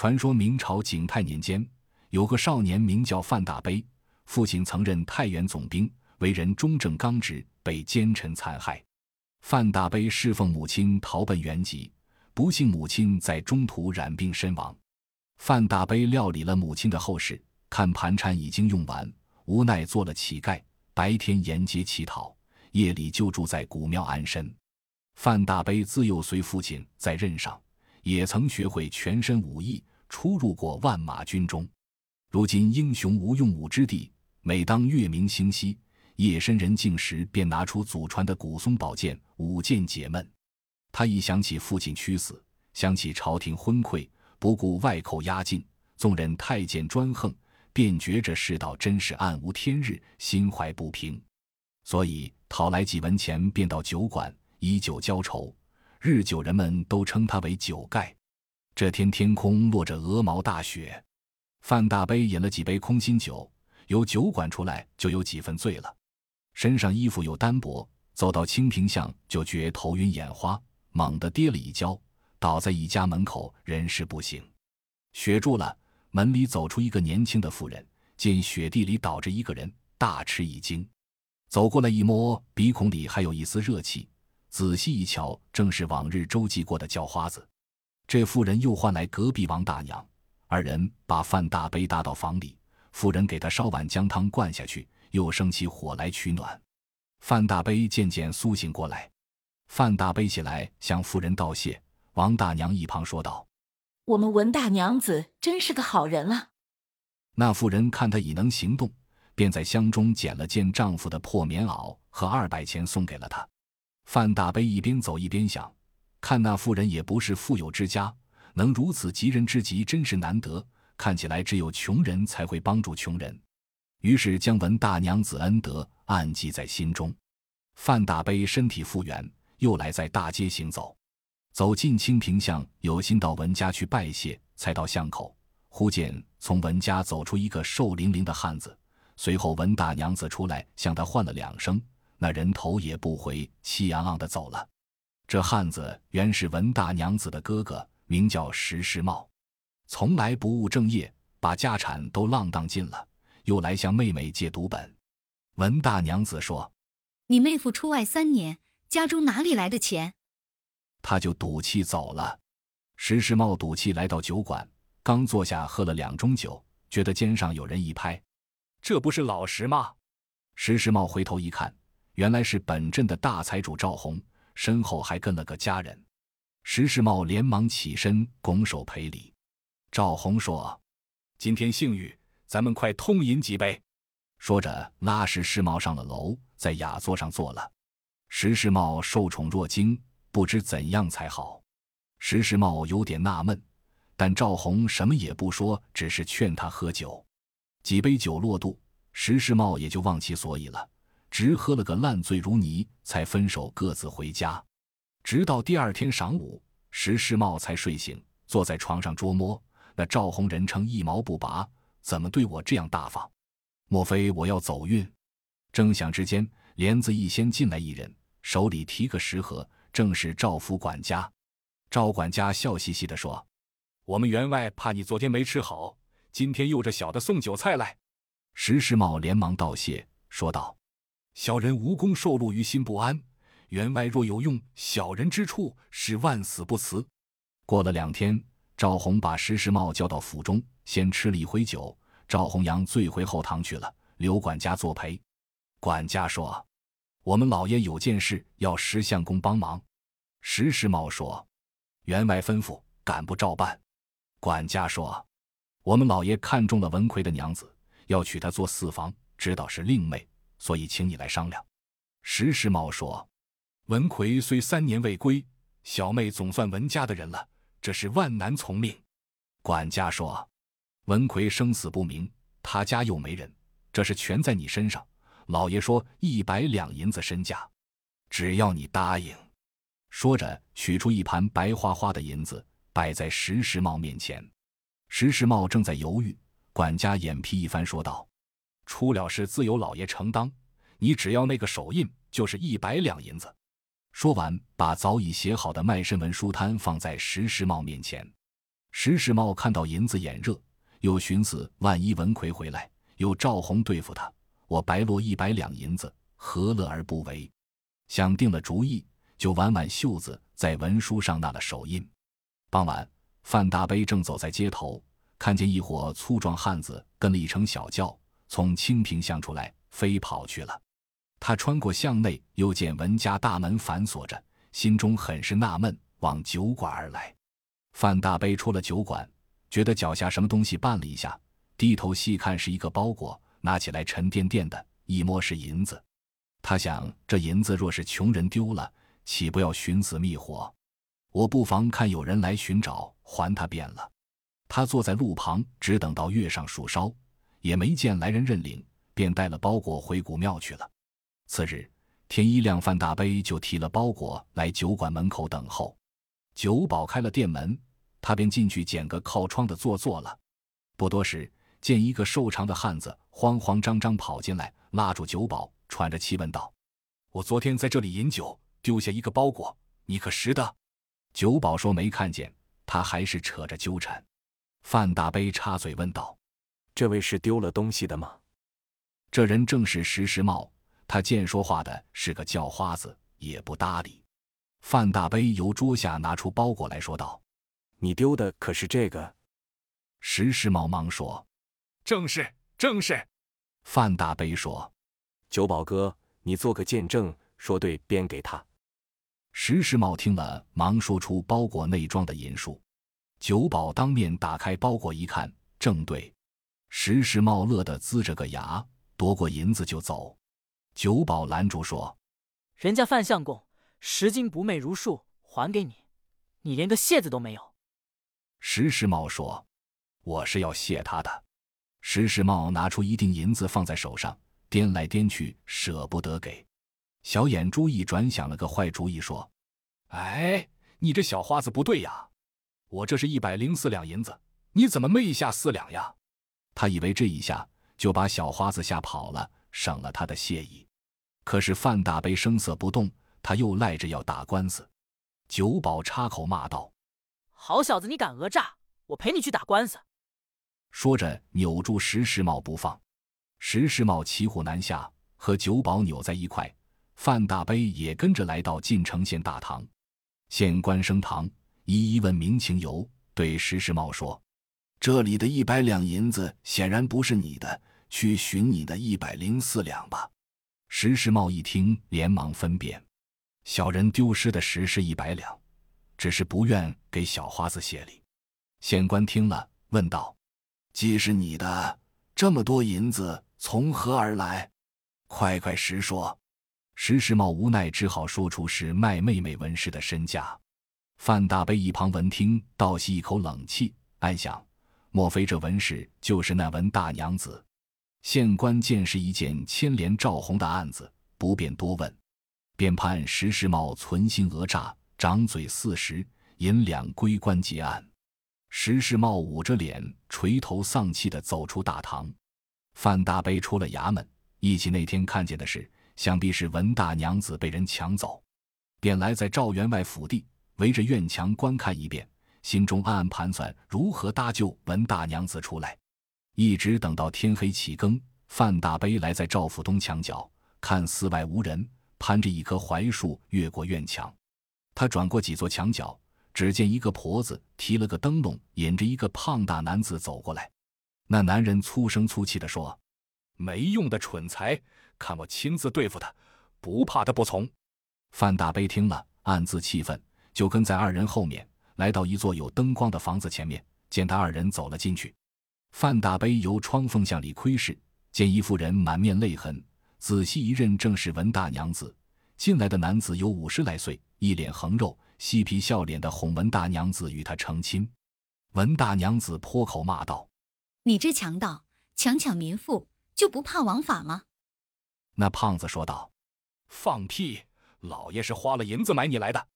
传说明朝景泰年间，有个少年名叫范大悲，父亲曾任太原总兵，为人忠正刚直，被奸臣残害。范大悲侍奉母亲逃奔原籍，不幸母亲在中途染病身亡。范大悲料理了母亲的后事，看盘缠已经用完，无奈做了乞丐，白天沿街乞讨，夜里就住在古庙安身。范大悲自幼随父亲在任上，也曾学会全身武艺，出入过万马军中。如今英雄无用武之地，每当月明星稀。夜深人静时，便拿出祖传的古松宝剑，舞剑解闷。他一想起父亲屈死，想起朝廷昏聩，不顾外寇压境，纵任太监专横，便觉这世道真是暗无天日，心怀不平。所以讨来几文钱，便到酒馆以酒浇愁。日久，人们都称他为酒盖。这天天空落着鹅毛大雪，范大悲饮了几杯空心酒，由酒馆出来就有几分醉了。身上衣服又单薄，走到清平巷就觉头晕眼花，猛地跌了一跤，倒在一家门口，人事不省。雪住了，门里走出一个年轻的妇人，见雪地里倒着一个人，大吃一惊，走过来一摸，鼻孔里还有一丝热气，仔细一瞧，正是往日周济过的叫花子。这妇人又唤来隔壁王大娘，二人把范大悲搭到房里，妇人给他烧碗姜汤灌下去。又生起火来取暖，范大悲渐渐苏醒过来。范大悲起来向夫人道谢，王大娘一旁说道：“我们文大娘子真是个好人了。”那妇人看她已能行动，便在箱中捡了件丈夫的破棉袄和二百钱送给了她。范大悲一边走一边想：看那妇人也不是富有之家，能如此急人之急，真是难得。看起来只有穷人才会帮助穷人。于是将文大娘子恩德暗记在心中。范大悲身体复原，又来在大街行走，走进清平巷，有心到文家去拜谢，才到巷口，忽见从文家走出一个瘦伶伶的汉子。随后文大娘子出来向他唤了两声，那人头也不回，气昂昂的走了。这汉子原是文大娘子的哥哥，名叫石世茂，从来不务正业，把家产都浪荡尽了。又来向妹妹借读本，文大娘子说：“你妹夫出外三年，家中哪里来的钱？”他就赌气走了。石世茂赌气来到酒馆，刚坐下喝了两盅酒，觉得肩上有人一拍：“这不是老石吗？”石世茂回头一看，原来是本镇的大财主赵红，身后还跟了个家人。石世茂连忙起身拱手赔礼。赵红说：“今天幸运。”咱们快通饮几杯，说着拉石世茂上了楼，在雅座上坐了。石世茂受宠若惊，不知怎样才好。石世茂有点纳闷，但赵红什么也不说，只是劝他喝酒。几杯酒落肚，石世茂也就忘其所以了，直喝了个烂醉如泥，才分手各自回家。直到第二天晌午，石世茂才睡醒，坐在床上捉摸那赵红，人称一毛不拔。怎么对我这样大方？莫非我要走运？正想之间，帘子一掀，进来一人，手里提个食盒，正是赵府管家。赵管家笑嘻嘻地说：“我们员外怕你昨天没吃好，今天又这小的送酒菜来。”石世茂连忙道谢，说道：“小人无功受禄于心不安，员外若有用小人之处，是万死不辞。”过了两天，赵红把石世茂叫到府中。先吃了一回酒，赵红阳醉回后堂去了。刘管家作陪。管家说：“我们老爷有件事要石相公帮忙。”石世茂说：“员外吩咐，敢不照办？”管家说：“我们老爷看中了文奎的娘子，要娶她做四房，知道是令妹，所以请你来商量。”石世茂说：“文奎虽三年未归，小妹总算文家的人了，这是万难从命。”管家说。文奎生死不明，他家又没人，这事全在你身上。老爷说一百两银子身价，只要你答应。说着，取出一盘白花花的银子，摆在石世茂面前。石世茂正在犹豫，管家眼皮一翻，说道：“出了事自有老爷承担，你只要那个手印，就是一百两银子。”说完，把早已写好的卖身文书摊放在石世茂面前。石世茂看到银子眼热，又寻思万一文奎回来，有赵红对付他，我白落一百两银子，何乐而不为？想定了主意，就挽挽袖子，在文书上捺了手印。傍晚，范大悲正走在街头，看见一伙粗壮汉子跟了一乘小轿，从清平巷出来，飞跑去了。他穿过巷内，又见文家大门反锁着，心中很是纳闷，往酒馆而来。范大悲出了酒馆，觉得脚下什么东西绊了一下，低头细看是一个包裹，拿起来沉甸甸的，一摸是银子。他想，这银子若是穷人丢了，岂不要寻死觅活？我不妨看有人来寻找，还他便了。他坐在路旁，只等到月上树梢，也没见来人认领，便带了包裹回古庙去了。次日天一亮，范大悲就提了包裹来酒馆门口等候。酒保开了店门，他便进去捡个靠窗的坐坐了。不多时，见一个瘦长的汉子慌慌张张跑进来，拉住酒保。喘着气问道：“我昨天在这里饮酒，丢下一个包裹，你可识得？”酒保说：“没看见。”他还是扯着纠缠。范大悲插嘴问道：“这位是丢了东西的吗？”这人正是石石茂。他见说话的是个叫花子，也不搭理。范大悲由桌下拿出包裹来说道：“你丢的可是这个？”石石茂忙说：“正是，正是。”范大悲说。酒保哥，你做个见证，说对，便给他。石世茂听了，忙说出包裹内装的银数。酒保当面打开包裹一看，正对。石世茂乐的呲着个牙，夺过银子就走。酒保拦住说：“人家范相公拾金不昧如数，还给你，你连个谢字都没有。”石世茂说：“我是要谢他的。”石世茂拿出一锭银子放在手上。掂来掂去，舍不得给。小眼珠一转，想了个坏主意，说：“哎，你这小花子不对呀！我这是一百零四两银子，你怎么没下四两呀？”他以为这一下就把小花子吓跑了，省了他的谢意。可是范大悲声色不动，他又赖着要打官司。九保插口骂道：“好小子，你敢讹诈！我陪你去打官司！”说着，扭住石世茂不放。石世茂骑虎难下，和九保扭在一块。范大悲也跟着来到晋城县大堂，县官升堂，一一问明情由，对石世茂说：“这里的一百两银子显然不是你的，去寻你的一百零四两吧。”石世茂一听，连忙分辨：“小人丢失的石是一百两，只是不愿给小花子谢礼。”县官听了，问道：“既是你的，这么多银子？”从何而来？快快实说！石世茂无奈，只好说出是卖妹妹文氏的身价。范大悲一旁闻听，倒吸一口冷气，暗想：莫非这文氏就是那文大娘子？县官见是一件牵连赵红的案子，不便多问，便判石世茂存心讹诈，掌嘴四十银两归官结案。石世茂捂着脸，垂头丧气地走出大堂。范大悲出了衙门，忆起那天看见的事，想必是文大娘子被人抢走，便来在赵员外府地，围着院墙观看一遍，心中暗暗盘算如何搭救文大娘子出来。一直等到天黑起更，范大悲来在赵府东墙角，看寺外无人，攀着一棵槐树越过院墙。他转过几座墙角，只见一个婆子提了个灯笼，引着一个胖大男子走过来。那男人粗声粗气地说：“没用的蠢材，看我亲自对付他，不怕他不从。”范大悲听了，暗自气愤，就跟在二人后面，来到一座有灯光的房子前面，见他二人走了进去。范大悲由窗缝向里窥视，见一妇人满面泪痕，仔细一认，正是文大娘子。进来的男子有五十来岁，一脸横肉，嬉皮笑脸的哄文大娘子与他成亲。文大娘子破口骂道。你这强盗，强抢民妇，就不怕王法吗？那胖子说道：“放屁！老爷是花了银子买你来的。”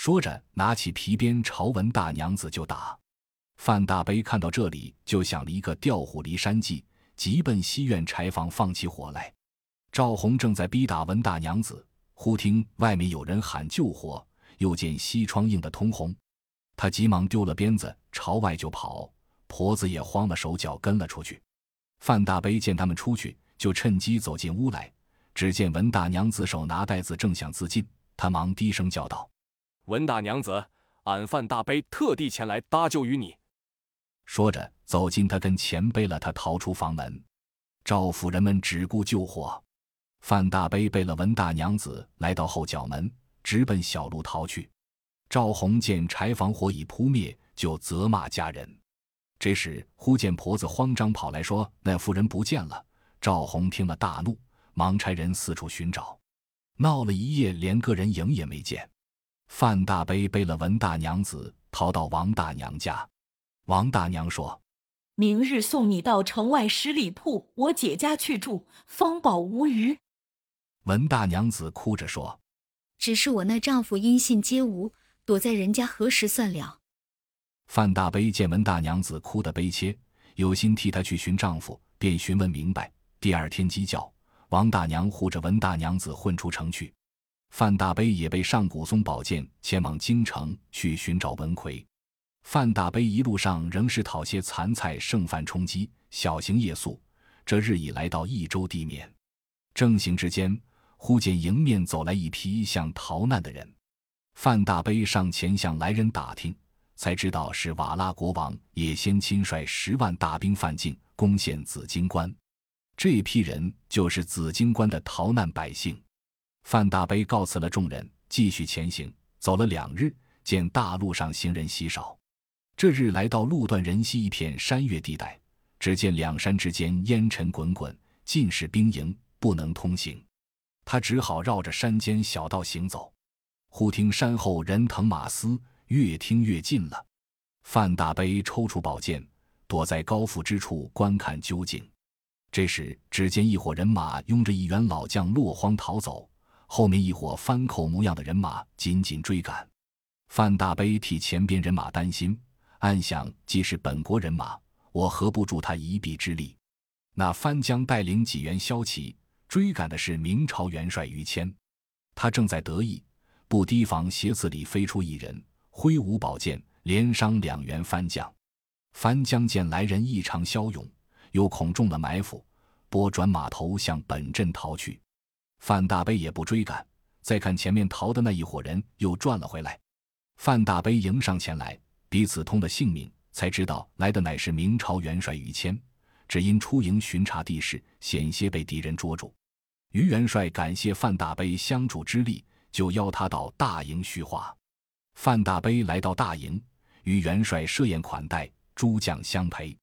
说着，拿起皮鞭朝文大娘子就打。范大悲看到这里，就想了一个调虎离山计，急奔西院柴房放起火来。赵红正在逼打文大娘子，忽听外面有人喊救火，又见西窗映得通红。他急忙丢了鞭子，朝外就跑。婆子也慌了手脚，跟了出去。范大悲见他们出去，就趁机走进屋来。只见文大娘子手拿袋子，正想自尽，他忙低声叫道：“文大娘子，俺范大悲特地前来搭救于你。”说着，走进他跟前，背了他逃出房门。赵府人们只顾救火，范大悲背了文大娘子来到后角门，直奔小路逃去。赵红见柴房火已扑灭，就责骂家人。这时忽见婆子慌张跑来说：“那妇人不见了。”赵红听了大怒，忙差人四处寻找，闹了一夜，连个人影也没见。范大悲背了文大娘子逃到王大娘家。王大娘说：“明日送你到城外十里铺我姐家去住，方保无虞。”文大娘子哭着说：“只是我那丈夫音信皆无，躲在人家何时算了？”范大悲见文大娘子哭得悲切，有心替她去寻丈夫，便询问明白。第二天鸡叫，王大娘护着文大娘子混出城去。范大悲也被上古松宝剑，前往京城去寻找文魁。范大悲一路上仍是讨些残菜剩饭充饥，小行夜宿。这日已来到益州地面，正行之间，忽见迎面走来一批像逃难的人。范大悲上前向来人打听，才知道是瓦剌国王也先亲率十万大兵犯境，攻陷紫荆关。这批人就是紫荆关的逃难百姓。范大悲告辞了众人，继续前行。走了两日，见大路上行人稀少。这日来到路段人稀一片山岳地带，只见两山之间烟尘滚滚，尽是兵营，不能通行。他只好绕着山间小道行走。忽听山后人腾马嘶，越听越近了。范大悲抽出宝剑，躲在高阜之处观看究竟。这时，只见一伙人马拥着一员老将落荒逃走，后面一伙番口模样的人马紧紧追赶。范大悲替前边人马担心。暗想，既是本国人马，我何不助他一臂之力？那番将带领几员骁骑追赶的是明朝元帅于谦，他正在得意，不提防斜刺里飞出一人，挥舞宝剑连伤两员番将。番将见来人异常骁勇，又恐中了埋伏，拨转马头向本镇逃去。范大悲也不追赶，再看前面逃的那一伙人又转了回来。范大悲迎上前来。彼此通了姓名，才知道来的乃是明朝元帅于谦，只因出营巡查地势，险些被敌人捉住。于元帅感谢范大悲相助之力，就邀他到大营叙话。范大悲来到大营，于元帅设宴款待，诸将相陪。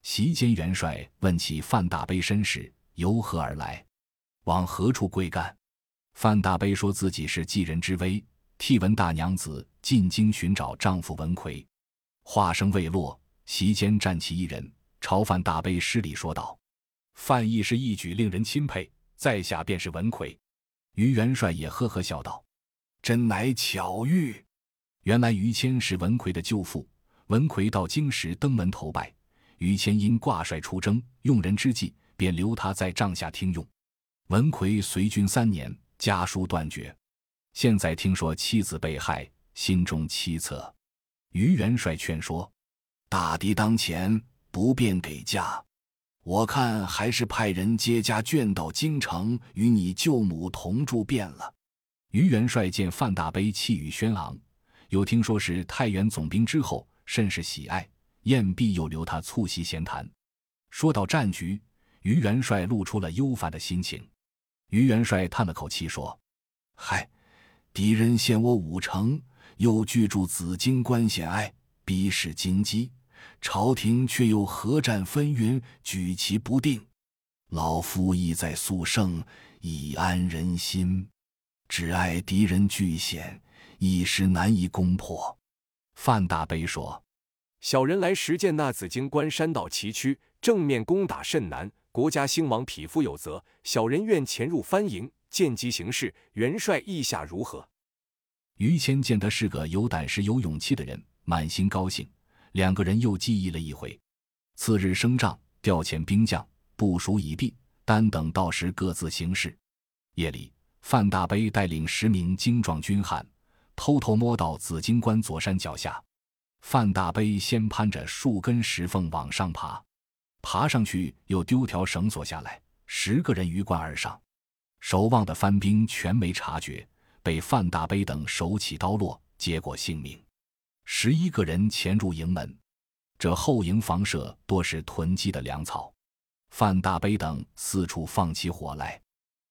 席间，元帅问起范大悲身世，由何而来，往何处归干？范大悲说自己是继人之危。替文大娘子进京寻找丈夫文魁，话声未落，席间站起一人，朝范大悲施礼说道：“范义是一举令人钦佩，在下便是文魁。”于元帅也呵呵笑道：“真乃巧遇。”原来于谦是文魁的舅父，文魁到京时登门投拜，于谦因挂帅出征，用人之际，便留他在帐下听用。文魁随军三年，家书断绝。现在听说妻子被害，心中凄恻。于元帅劝说：“大敌当前，不便给嫁。我看还是派人接家眷到京城，与你舅母同住便了。”于元帅见范大悲气宇轩昂，又听说是太原总兵之后，甚是喜爱，宴毕又留他促膝闲谈。说到战局，于元帅露出了忧烦的心情。于元帅叹了口气说：“嗨。”敌人陷我五城，又据住紫荆关险隘，逼使金鸡，朝廷却又合战纷纭，举棋不定。老夫意在速胜，以安人心。只碍敌人巨险，一时难以攻破。范大悲说：“小人来实见那紫荆关山道崎岖，正面攻打甚难，国家兴亡匹夫有责。小人愿潜入番营。”见机行事，元帅意下如何？于谦见他是个有胆识、有勇气的人，满心高兴。两个人又计议了一回。次日升帐，调遣兵将，部署已毕，单等到时各自行事。夜里，范大悲带领十名精壮军汉，偷偷摸到紫荆关左山脚下。范大悲先攀着树根石缝往上爬，爬上去又丢条绳索下来，十个人鱼贯而上。守望的番兵全没察觉，被范大悲等手起刀落，结果性命。十一个人潜入营门，这后营房舍多是囤积的粮草。范大悲等四处放起火来，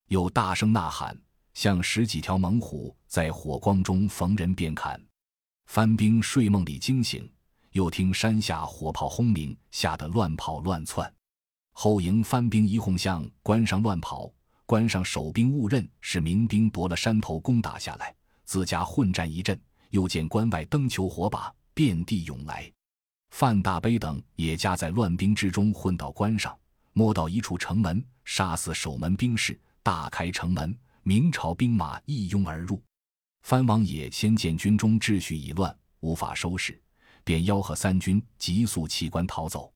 又大声呐喊，像十几条猛虎在火光中逢人便砍。番兵睡梦里惊醒，又听山下火炮轰鸣，吓得乱跑乱窜。后营番兵一哄向关上乱跑，关上守兵误认是民兵夺了山头攻打下来，自家混战一阵，又见关外灯球火把遍地涌来。范大悲等也夹在乱兵之中混到关上。摸到一处城门，杀死守门兵士，大开城门，明朝兵马一拥而入。藩王爷先见军中秩序已乱，无法收拾，便吆喝三军急速弃关逃走。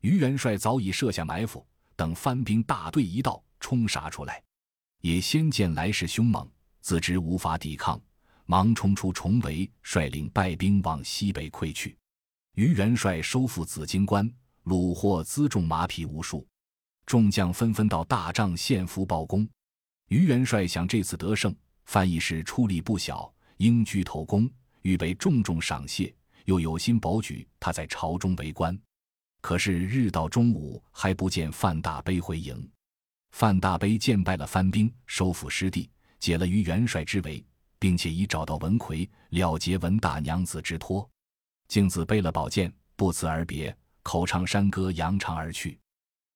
于元帅早已设下埋伏，等番兵大队一到，冲杀出来。也先见来势凶猛，自知无法抵抗，忙冲出重围，率领败兵往西北溃去。于元帅收复紫荆关，虏获辎重马匹无数。众将纷纷到大帐献俘报功。于元帅想这次得胜，范义是出力不小，应居头功，预备重重赏谢，又有心保举他在朝中为官。可是日到中午，还不见范大悲回营。范大悲见败了番兵，收复失地，解了于元帅之围，并且已找到文魁，了结文大娘子之托。镜子背了宝剑，不辞而别，口唱山歌，扬长而去。